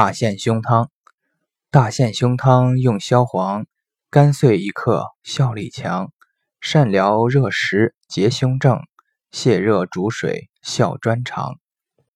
大陷胸汤，大陷胸汤用消黄，干碎一克效力强，善疗热实结胸症，泻热逐水效专长。